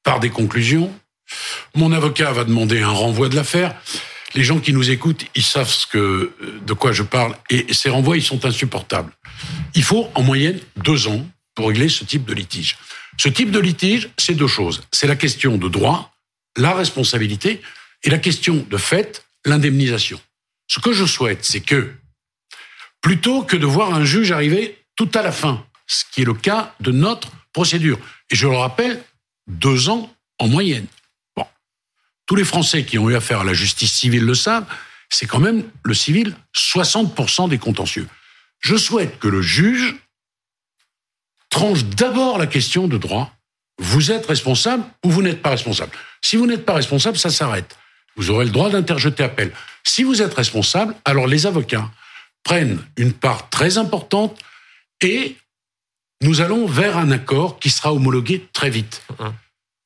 par des conclusions. Mon avocat va demander un renvoi de l'affaire. Les gens qui nous écoutent, ils savent ce que, de quoi je parle. Et ces renvois, ils sont insupportables. Il faut en moyenne deux ans pour régler ce type de litige. Ce type de litige, c'est deux choses. C'est la question de droit, la responsabilité, et la question de fait, l'indemnisation. Ce que je souhaite, c'est que, plutôt que de voir un juge arriver tout à la fin, ce qui est le cas de notre procédure, et je le rappelle, deux ans en moyenne. Tous les Français qui ont eu affaire à la justice civile le savent, c'est quand même le civil 60% des contentieux. Je souhaite que le juge tranche d'abord la question de droit. Vous êtes responsable ou vous n'êtes pas responsable. Si vous n'êtes pas responsable, ça s'arrête. Vous aurez le droit d'interjeter appel. Si vous êtes responsable, alors les avocats prennent une part très importante et nous allons vers un accord qui sera homologué très vite.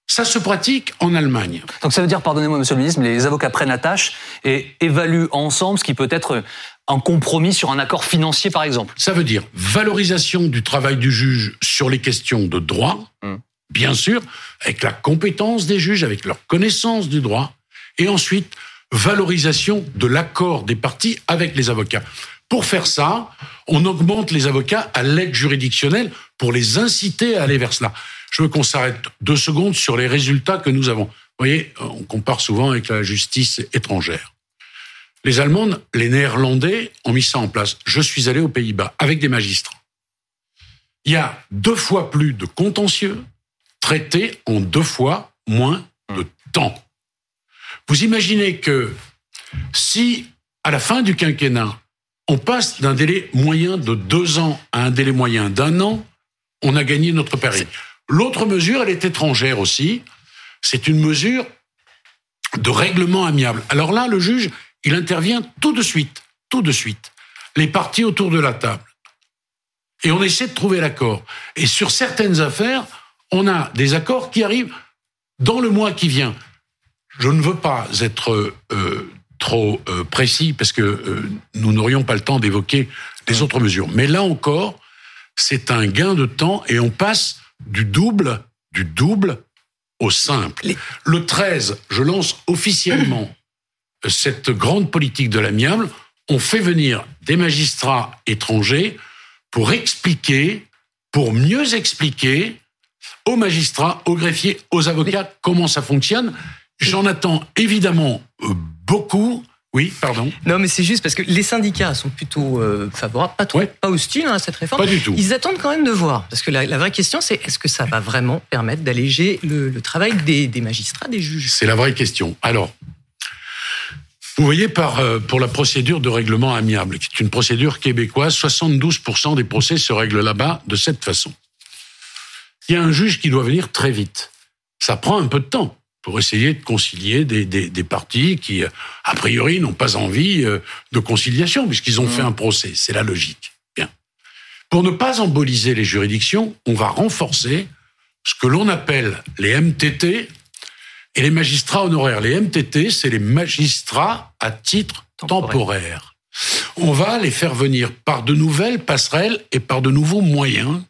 Ça se pratique en Allemagne. Donc ça veut dire, pardonnez-moi, monsieur le ministre, les avocats prennent la tâche et évaluent ensemble ce qui peut être un compromis sur un accord financier, par exemple. Ça veut dire valorisation du travail du juge sur les questions de droit, hmm. bien sûr, avec la compétence des juges, avec leur connaissance du droit, et ensuite valorisation de l'accord des parties avec les avocats. Pour faire ça, on augmente les avocats à l'aide juridictionnelle pour les inciter à aller vers cela. Je veux qu'on s'arrête deux secondes sur les résultats que nous avons. Vous voyez, on compare souvent avec la justice étrangère. Les Allemands, les Néerlandais ont mis ça en place. Je suis allé aux Pays-Bas avec des magistrats. Il y a deux fois plus de contentieux traités en deux fois moins de temps. Vous imaginez que si, à la fin du quinquennat, on passe d'un délai moyen de deux ans à un délai moyen d'un an, on a gagné notre pari. L'autre mesure, elle est étrangère aussi. C'est une mesure de règlement amiable. Alors là, le juge, il intervient tout de suite, tout de suite. Les parties autour de la table. Et on essaie de trouver l'accord. Et sur certaines affaires, on a des accords qui arrivent dans le mois qui vient. Je ne veux pas être euh, trop euh, précis parce que euh, nous n'aurions pas le temps d'évoquer les autres mesures. Mais là encore, c'est un gain de temps et on passe du double, du double au simple. Le 13, je lance officiellement cette grande politique de l'amiable. On fait venir des magistrats étrangers pour expliquer, pour mieux expliquer aux magistrats, aux greffiers, aux avocats comment ça fonctionne. J'en attends évidemment euh, beaucoup. Oui, pardon. Non, mais c'est juste parce que les syndicats sont plutôt euh, favorables, pas trop, pas hostiles hein, à cette réforme. Pas du tout. Ils attendent quand même de voir, parce que la, vraie question, c'est est-ce que ça va vraiment permettre d'alléger le, travail des, magistrats, des juges? C'est la vraie question. Alors, vous voyez, par, euh, pour la procédure de règlement amiable, qui est une procédure québécoise, 72% des procès se règlent là-bas de cette façon. Il y a un juge qui doit venir très vite. Ça prend un peu de temps pour essayer de concilier des, des, des partis qui, a priori, n'ont pas envie euh, de conciliation, puisqu'ils ont mmh. fait un procès. C'est la logique. Bien. Pour ne pas emboliser les juridictions, on va renforcer ce que l'on appelle les MTT et les magistrats honoraires. Les MTT, c'est les magistrats à titre temporaire. On va les faire venir par de nouvelles passerelles et par de nouveaux moyens.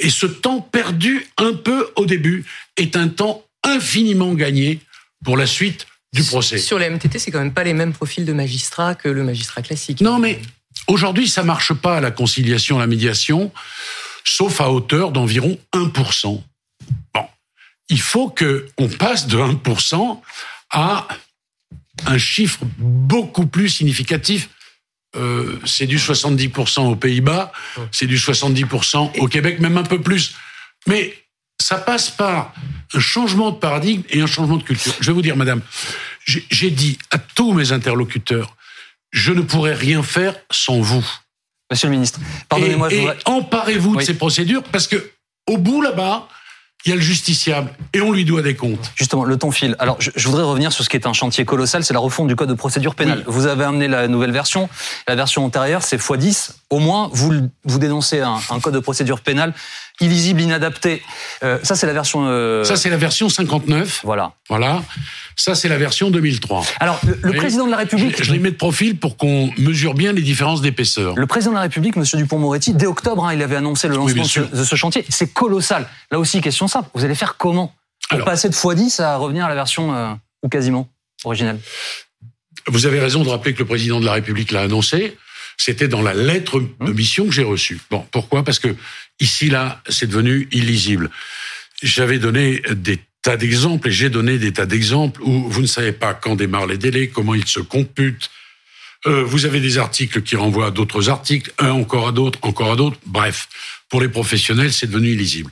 Et ce temps perdu un peu au début est un temps infiniment gagné pour la suite du procès. Sur les MTT, c'est quand même pas les mêmes profils de magistrats que le magistrat classique. Non, mais aujourd'hui, ça marche pas la conciliation, la médiation, sauf à hauteur d'environ 1%. Bon, il faut que on passe de 1% à un chiffre beaucoup plus significatif. Euh, c'est du 70% aux Pays-Bas, c'est du 70% au Québec, même un peu plus. Mais ça passe par un changement de paradigme et un changement de culture. Je vais vous dire, madame, j'ai dit à tous mes interlocuteurs, je ne pourrais rien faire sans vous. Monsieur le ministre, pardonnez-moi. Et, emparez-vous de ces procédures parce que au bout là-bas, il y a le justiciable et on lui doit des comptes. Justement, le temps file. Alors, je, voudrais revenir sur ce qui est un chantier colossal, c'est la refonte du code de procédure pénale. Vous avez amené la nouvelle version. La version antérieure, c'est x10. Au moins, vous, vous dénoncez un, un code de procédure pénale illisible, inadapté. Euh, ça, c'est la version. Euh... Ça, c'est la version 59. Voilà. Voilà. Ça, c'est la version 2003. Alors, le, président de la République. Je, les mets de profil pour qu'on mesure bien les différences d'épaisseur. Le président de la République, M. Dupont-Moretti, dès octobre, hein, il avait annoncé le lancement de, ce chantier. C'est colossal. Là aussi, question simple. Vous allez faire comment Pour passer de x10 à revenir à la version, euh, ou quasiment, originelle Vous avez raison de rappeler que le président de la République l'a annoncé. C'était dans la lettre de hum. mission que j'ai reçue. Bon, pourquoi? Parce que ici, là, c'est devenu illisible. J'avais donné des tas d'exemples et j'ai donné des tas d'exemples où vous ne savez pas quand démarrent les délais, comment ils se computent. Euh, vous avez des articles qui renvoient à d'autres articles, un encore à d'autres, encore à d'autres. Bref, pour les professionnels, c'est devenu illisible.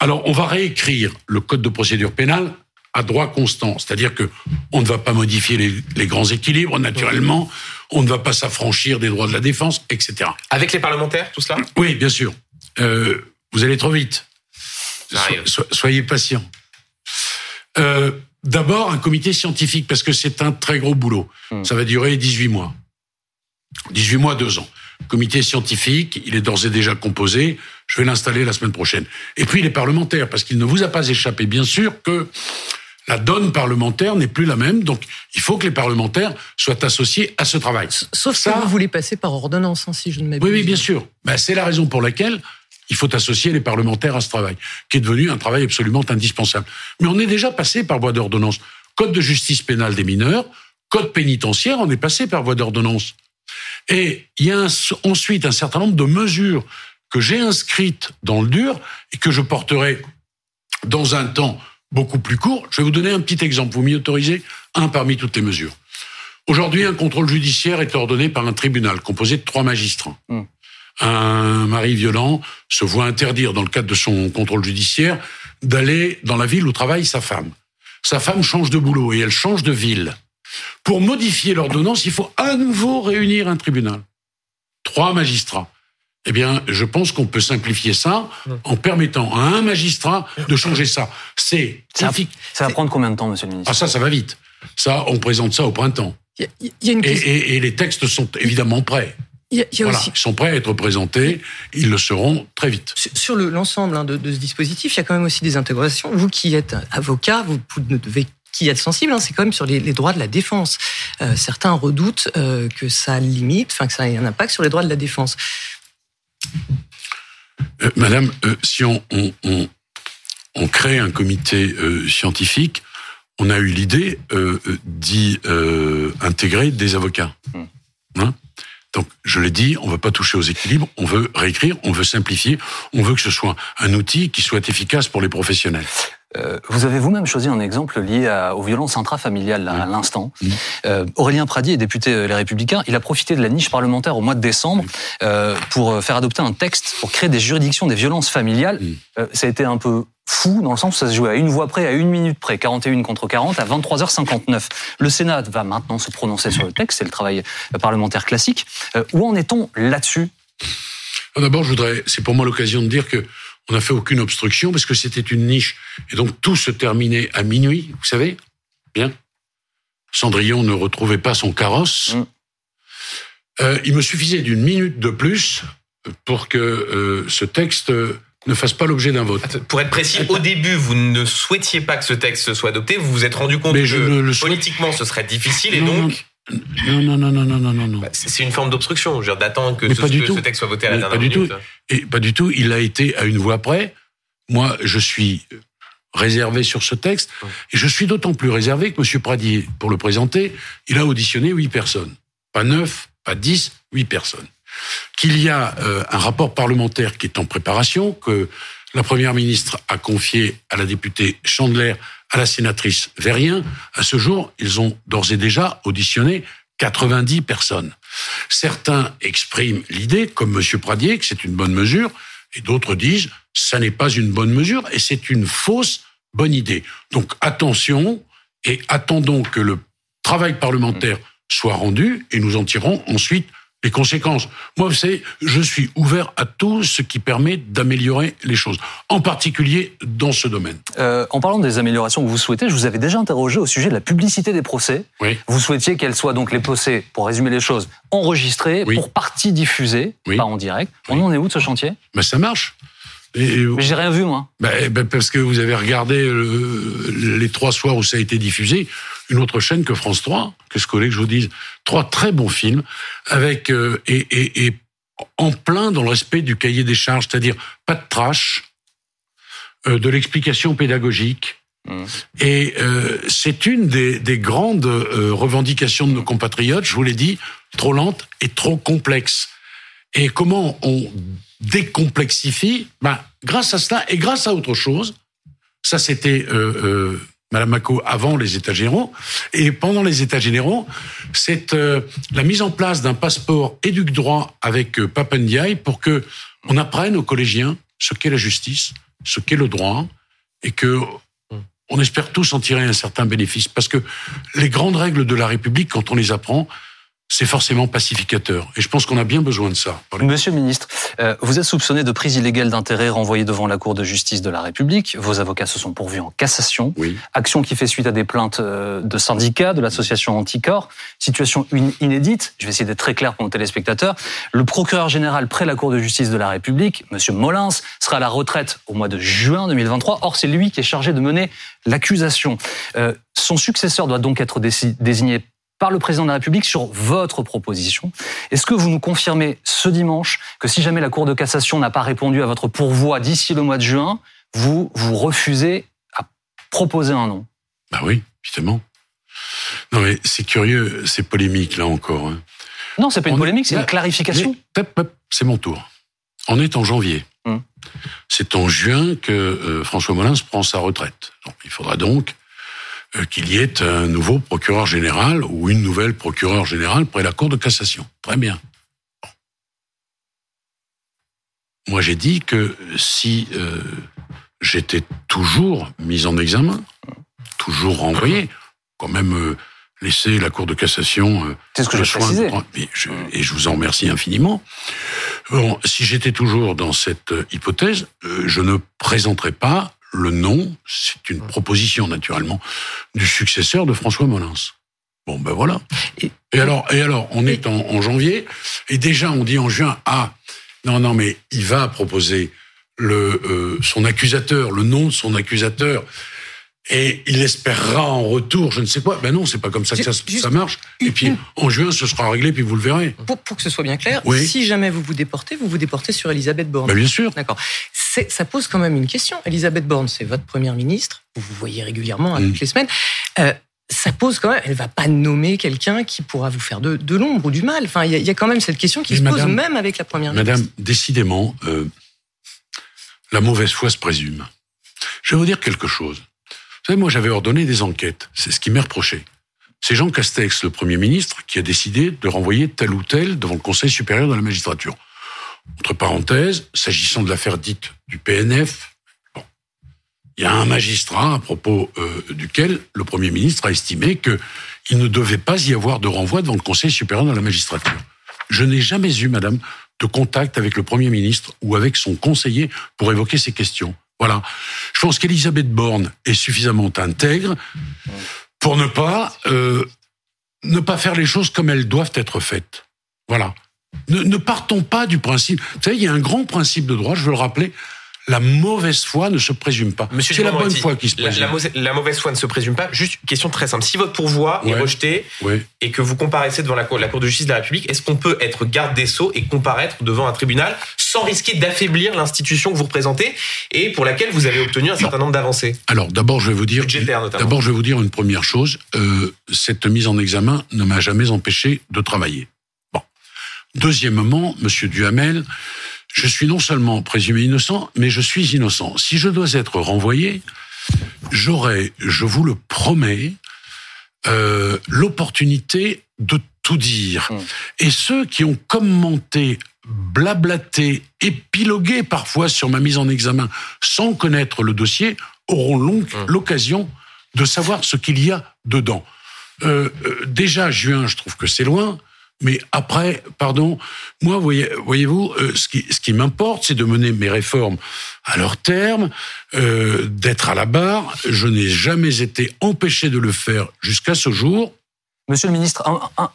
Alors, on va réécrire le code de procédure pénale à droit constant, c'est-à-dire que on ne va pas modifier les, les grands équilibres naturellement on ne va pas s'affranchir des droits de la défense, etc. Avec les parlementaires, tout cela? Oui, bien sûr. Euh, vous allez trop vite. soyez patient. Euh, d'abord, un comité scientifique, parce que c'est un très gros boulot. Hmm. Ça va durer 18 mois. 18 mois, 2 ans. Comité scientifique, il est d'ores et déjà composé. Je vais l'installer la semaine prochaine. Et puis les parlementaires, parce qu'il ne vous a pas échappé, bien sûr, que la donne parlementaire n'est plus la même, donc il faut que les parlementaires soient associés à ce travail. Sauf ça, vous voulez passer par ordonnance, hein, si je ne m'abuse. Oui, oui, bien sûr. Ben, c'est la raison pour laquelle il faut associer les parlementaires à ce travail, qui est devenu un travail absolument indispensable. Mais on est déjà passé par voie d'ordonnance. Code de justice pénale des mineurs, code pénitentiaire, on est passé par voie d'ordonnance. Et il y a ensuite un certain nombre de mesures que j'ai inscrites dans le dur et que je porterai dans un temps beaucoup plus court. Je vais vous donner un petit exemple. Vous m'y autorisez Un parmi toutes les mesures. Aujourd'hui, un contrôle judiciaire est ordonné par un tribunal composé de trois magistrats. Hmm. Un mari violent se voit interdire, dans le cadre de son contrôle judiciaire, d'aller dans la ville où travaille sa femme. Sa femme change de boulot et elle change de ville. Pour modifier l'ordonnance, il faut à nouveau réunir un tribunal. Trois magistrats. Eh bien, je pense qu'on peut simplifier ça en permettant à un magistrat de changer ça. C'est ça, ça, va prendre combien de temps, Monsieur le Ministre Ah ça, ça va vite. Ça, on présente ça au printemps. y a une et, et, les textes sont évidemment prêts. Il y a, voilà, aussi... Ils sont prêts à être présentés, ils le seront très vite. Sur l'ensemble hein, de, de, ce dispositif, il y a quand même aussi des intégrations. Vous qui êtes avocat, vous ne devez qui êtes sensible, hein, c'est quand même sur les, les, droits de la défense. Euh, certains redoutent euh, que ça limite, enfin que ça ait un impact sur les droits de la défense. Euh, madame, euh, si on, on, crée un comité euh, scientifique, on a eu l'idée d'y intégrer des avocats. Hmm. Hein? Donc, je l'ai dit, on ne veut pas toucher aux équilibres, on veut réécrire, on veut simplifier, on veut que ce soit un outil qui soit efficace pour les professionnels. Euh, vous avez vous-même choisi un exemple lié à, aux violences intrafamiliales à l'instant. Euh, Aurélien Pradi est député euh, Les Républicains. Il a profité de la niche parlementaire au mois de décembre euh, pour faire adopter un texte pour créer des juridictions des violences familiales. Ça a été un peu fou dans le sens où ça se jouait à une voix près, à une minute près, 41 contre 40, à 23h59. Le Sénat va maintenant se prononcer sur le texte, c'est le travail parlementaire classique. où en est-on là-dessus? D'abord, je voudrais, c'est pour moi l'occasion de dire que on n'a fait aucune obstruction parce que c'était une niche. Et donc tout se terminait à minuit, vous savez Bien. Cendrillon ne retrouvait pas son carrosse. Mm. Euh, il me suffisait d'une minute de plus pour que euh, ce texte ne fasse pas l'objet d'un vote. Pour être précis, au début, vous ne souhaitiez pas que ce texte soit adopté. Vous vous êtes rendu compte que politiquement, ce serait difficile et donc. Non, non, non, non, non, non, non. Bah, c'est une forme d'obstruction, d'attendre que, ce, texte soit voté à la dernière pas minute. Du tout. Et pas du tout. Il a été à une voix près. Moi, je suis réservé sur ce texte. Et je suis d'autant plus réservé que M. Pradier, pour le présenter, il a auditionné huit personnes. Pas neuf, pas dix, huit personnes. Qu'il y a euh, un rapport parlementaire qui est en préparation, que la Première ministre a confié à la députée Chandler à la sénatrice Verrien, à ce jour, ils ont d'ores et déjà auditionné 90 personnes. Certains expriment l'idée, comme M. Pradier, que c'est une bonne mesure, et d'autres disent, ça n'est pas une bonne mesure, et c'est une fausse bonne idée. Donc attention, et attendons que le travail parlementaire soit rendu, et nous en tirons ensuite les conséquences. Moi, vous savez, je suis ouvert à tout ce qui permet d'améliorer les choses, en particulier dans ce domaine. Euh, en parlant des améliorations que vous souhaitez, je vous avais déjà interrogé au sujet de la publicité des procès. Oui. Vous souhaitiez qu'elle soit donc les procès, pour résumer les choses, enregistrés, pour partie diffusée, pas en direct. On en est où de ce chantier? Ben, Ça marche. Mais j'ai rien vu, moi. Ben, ben, parce que vous avez regardé les trois soirs où ça a été diffusé, une autre chaîne que France 3, que ce collègue que je vous dise? Trois très bons films, avec euh, et, et, et, en plein dans le respect du cahier des charges, c'est-à-dire pas de trash, euh, de l'explication pédagogique. Mmh. Et euh, c'est une des, des grandes revendications de nos compatriotes, je vous l'ai dit, trop lente et trop complexe. Et comment on décomplexifie? Ben, Grâce à cela et grâce à autre chose. Ça, c'était euh, euh, Madame Macot avant les États généraux. Et pendant les États généraux, c'est euh, la mise en place d'un passeport éduc droit avec euh, pour que on apprenne aux collégiens ce qu'est la justice, ce qu'est le droit, et que on espère tous en tirer un certain bénéfice. Parce que les grandes règles de la République, quand on les apprend, c'est forcément pacificateur. Et je pense qu'on a bien besoin de ça. Monsieur le ministre, euh, vous êtes soupçonné de prise illégale d'intérêt renvoyé devant la Cour de justice de la République. Vos avocats se sont pourvus en cassation. Oui. Action qui fait suite à des plaintes euh, de syndicats, de l'association Anticor. Situation inédite. Je vais essayer d'être très clair pour nos téléspectateurs. Le procureur général près la Cour de justice de la République, Monsieur Molins, sera à la retraite au mois de juin 2023. Or, c'est lui qui est chargé de mener l'accusation. Euh, son successeur doit donc être désigné par le président de la République sur votre proposition. Est-ce que vous nous confirmez ce dimanche que si jamais la Cour de cassation n'a pas répondu à votre pourvoi d'ici le mois de juin, vous vous refusez à proposer un nom? Bah oui, évidemment. Non mais c'est curieux, c'est polémique là encore. Hein. Non, c'est pas une polémique, c'est une clarification. C'est mon tour. On est en janvier. Hum. C'est en juin que euh, François Molins prend sa retraite. il faudra donc qu'il y ait un nouveau procureur général ou une nouvelle procureure générale près la Cour de cassation. Très bien. Moi, j'ai dit que si euh, j'étais toujours mis en examen, toujours renvoyé, quand même euh, laisser la Cour de cassation euh, C'est ce que je je, et je vous en remercie infiniment. Bon, si j'étais toujours dans cette hypothèse, je ne présenterais pas le nom, c'est une proposition naturellement, du successeur de François Molins. Bon, ben voilà. Et, alors, et alors, on est en, janvier, et déjà on dit en juin, ah, non, non, mais il va proposer le, euh, son accusateur, le nom de son accusateur, et il espérera en retour, je ne sais quoi. Ben non, c'est pas comme ça que ça, marche. Et puis en juin, ce sera réglé, puis vous le verrez. Pour, que ce soit bien clair, si jamais vous vous déportez, vous vous déportez sur Elisabeth Borne. Ben bien sûr. D'accord. Ça pose quand même une question. Elisabeth Borne, c'est votre première ministre. Vous vous voyez régulièrement toutes mm. les semaines. Euh, ça pose quand même. Elle va pas nommer quelqu'un qui pourra vous faire de, de l'ombre ou du mal. Enfin, il y, a quand même cette question qui se pose même avec la première ministre. Madame, décidément, euh, la mauvaise foi se présume. Je vais vous dire quelque chose. Vous savez, moi, j'avais ordonné des enquêtes. C'est ce qui m'est reproché. C'est Jean Castex, le Premier ministre, qui a décidé de renvoyer tel ou tel devant le Conseil supérieur de la magistrature. Entre parenthèses, s'agissant de l'affaire dite du PNF, il y a un magistrat à propos euh, duquel le Premier ministre a estimé qu'il ne devait pas y avoir de renvoi devant le Conseil supérieur de la magistrature. Je n'ai jamais eu, madame, de contact avec le Premier ministre ou avec son conseiller pour évoquer ces questions. Voilà. Je pense qu'Elisabeth Borne est suffisamment intègre pour ne pas euh, ne pas faire les choses comme elles doivent être faites. Voilà. Ne, ne partons pas du principe. Vous savez, il y a un grand principe de droit, je veux le rappeler, la mauvaise foi ne se présume pas. C'est la bonne foi qui se présume. La, mauvaise foi ne se présume pas. Juste une question très simple. Si votre pourvoi est rejeté et que vous comparaissez devant la cour, la cour, de justice de la République, est-ce qu'on peut être garde des sceaux et comparaître devant un tribunal sans risquer d'affaiblir l'institution que vous représentez et pour laquelle vous avez obtenu un certain nombre d'avancées? Alors d'abord, je vais vous dire. D'abord, je vais vous dire une première chose. Euh, cette mise en examen ne m'a jamais empêché de travailler. Bon. Deuxièmement, Monsieur Duhamel je suis non seulement présumé innocent, mais je suis innocent. Si je dois être renvoyé, j'aurai, je vous le promets, euh, l'opportunité de tout dire. Mmh. Et ceux qui ont commenté, blablaté, épilogué parfois sur ma mise en examen sans connaître le dossier auront mmh. l'occasion de savoir ce qu'il y a dedans. Euh, euh, déjà, juin, je trouve que c'est loin. Mais après, pardon, moi, voyez, voyez-vous, euh, ce qui, ce qui m'importe, c'est de mener mes réformes à leur terme, euh, d'être à la barre. Je n'ai jamais été empêché de le faire jusqu'à ce jour. Monsieur le ministre,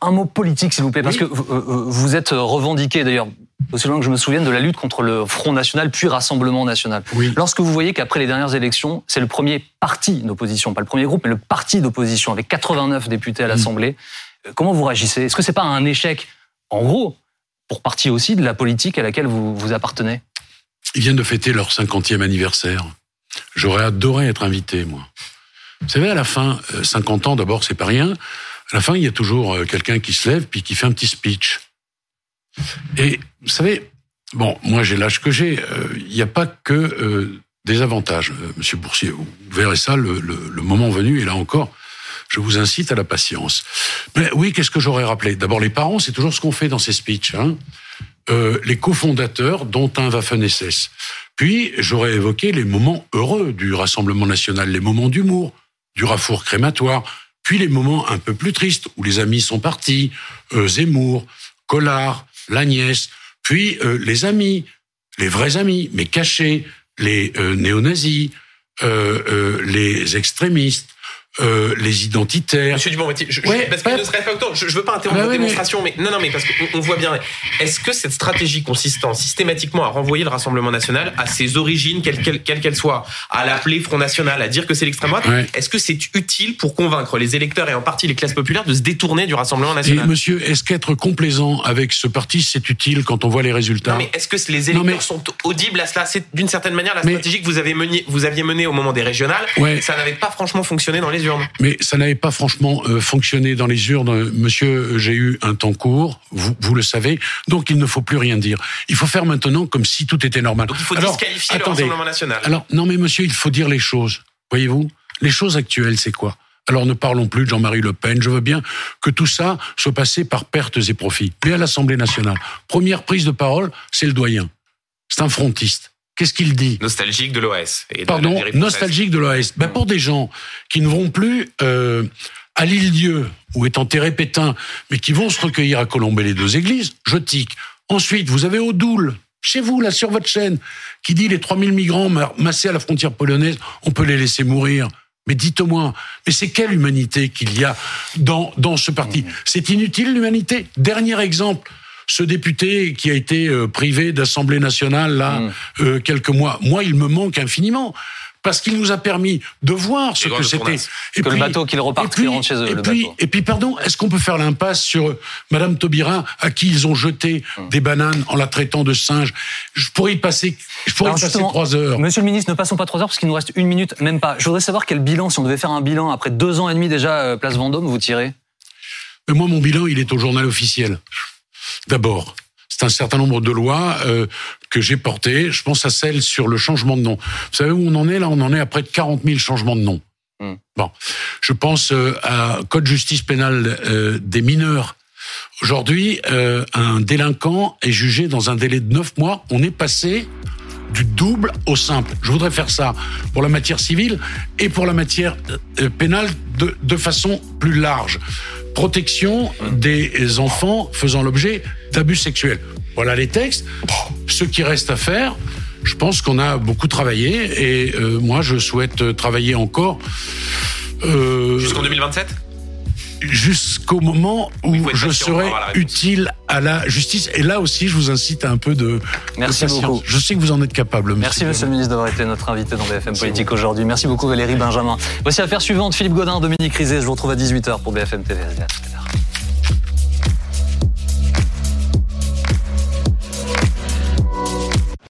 un, mot politique, s'il vous plaît, parce que vous êtes revendiqué, d'ailleurs, aussi loin que je me souvienne, de la lutte contre le Front National, puis Rassemblement National. Oui. Lorsque vous voyez qu'après les dernières élections, c'est le premier parti d'opposition, pas le premier groupe, mais le parti d'opposition, avec 89 députés à l'Assemblée, Comment vous réagissez? Est-ce que c'est pas un échec, en gros, pour partie aussi de la politique à laquelle vous, vous appartenez? Ils viennent de fêter leur 50e anniversaire. J'aurais adoré être invité, moi. Vous savez, à la fin, 50 euh, ans, d'abord, c'est pas rien. À la fin, il y a toujours euh, quelqu'un qui se lève puis qui fait un petit speech. Et vous savez, bon, moi j'ai l'âge que j'ai. Euh, il n'y a pas que des avantages, Monsieur Boursier. Vous verrez ça le, le moment venu. Et là encore, je vous incite à la patience. Mais oui, qu'est-ce que j'aurais rappelé? D'abord, les parents, c'est toujours ce qu'on fait dans ces speeches. Hein euh, les cofondateurs, dont un Waffen-SS. Puis, j'aurais évoqué les moments heureux du Rassemblement national, les moments d'humour, du rafour crématoire, puis les moments un peu plus tristes, où les amis sont partis, euh, Zemmour, Collard, l'Agnès, puis euh, les amis, les vrais amis, mais cachés, les euh, néo-nazis, euh, les extrémistes, euh, les identitaires. Monsieur Dupont, je, parce que ne serait pas autant, je, je veux pas interrompre ah, démonstration, mais... non, non, mais parce qu'on voit bien. Est-ce que cette stratégie consistant systématiquement à renvoyer le Rassemblement national à ses origines, quelles qu'elles qu'elle soient, à l'appeler Front National, à dire que c'est l'extrême droite, est-ce que c'est utile pour convaincre les électeurs et en partie les classes populaires de se détourner du Rassemblement national? et Monsieur, est-ce qu'être complaisant avec ce parti, c'est utile quand on voit les résultats? Non, mais est-ce que les électeurs sont audibles à cela? C'est d'une certaine manière la stratégie que vous avez menée, vous aviez menée au moment des régionales. Ça n'avait pas franchement fonctionné dans les mais ça n'avait pas franchement euh, fonctionné dans les urnes. Monsieur, j'ai eu un temps court, vous, vous le savez, donc il ne faut plus rien dire. Il faut faire maintenant comme si tout était normal. Donc il faut disqualifier le Rassemblement national. Alors, non mais monsieur, il faut dire les choses. Voyez-vous? Les choses actuelles, c'est quoi? Alors ne parlons plus de Jean-Marie Le Pen. Je veux bien que tout ça soit passé par pertes et profits. Mais à l'Assemblée nationale, première prise de parole, c'est le doyen. C'est un frontiste. Qu'est-ce qu'il dit Nostalgique de l'OS. Pardon, nostalgique de l'OS. Ben pour des gens qui ne vont plus euh, à l'île-dieu où est enterré Pétain, mais qui vont se recueillir à Colomber les deux églises, je tique. Ensuite, vous avez Odoul, chez vous, là, sur votre chaîne, qui dit les 3000 migrants massés à la frontière polonaise, on peut les laisser mourir. Mais dites-moi, mais c'est quelle humanité qu'il y a dans, dans ce parti? Mmh. C'est inutile l'humanité? Dernier exemple, ce député qui a été euh, privé d'Assemblée nationale là mmh. euh, quelques mois, moi il me manque infiniment parce qu'il nous a permis de voir ce que c'était. Et que le bateau qu'il reparte, qu'il rentre chez eux. Et, puis, et puis, pardon, est-ce qu'on peut faire l'impasse sur euh, Madame Taubira, à qui ils ont jeté mmh. des bananes en la traitant de singe? Je pourrais y passer, je pourrais y passer trois heures. Monsieur le ministre, ne passons pas trois heures parce qu'il nous reste une minute, même pas. Je voudrais savoir quel bilan, si on devait faire un bilan après deux ans et demi déjà, place Vendôme, vous tirez? Moi, mon bilan, il est au journal officiel. D'abord, c'est un certain nombre de lois euh, que j'ai portées. Je pense à celle sur le changement de nom. Vous savez où on en est là? On en est à près de 40 000 changements de nom. Hmm. Bon, je pense euh, à code justice pénale euh, des mineurs. Aujourd'hui, un délinquant est jugé dans un délai de 9 mois. On est passé du double au simple. Je voudrais faire ça pour la matière civile et pour la matière pénale de, de façon plus large protection des enfants faisant l'objet d'abus sexuels. Voilà les textes. Ce qui reste à faire, je pense qu'on a beaucoup travaillé et euh, moi je souhaite travailler encore. Euh, Jusqu'en 2027 jusqu'au moment où je serai utile à la justice. Et là aussi, je vous incite à un peu de, Merci beaucoup. Je sais que vous en êtes capable. Merci, Monsieur le ministre, d'avoir été notre invité dans BFM Politique aujourd'hui. Merci beaucoup, Valérie Benjamin. Voici l'affaire suivante. Philippe Godin, Dominique Rizet. Je vous retrouve à 18h pour BFM TV.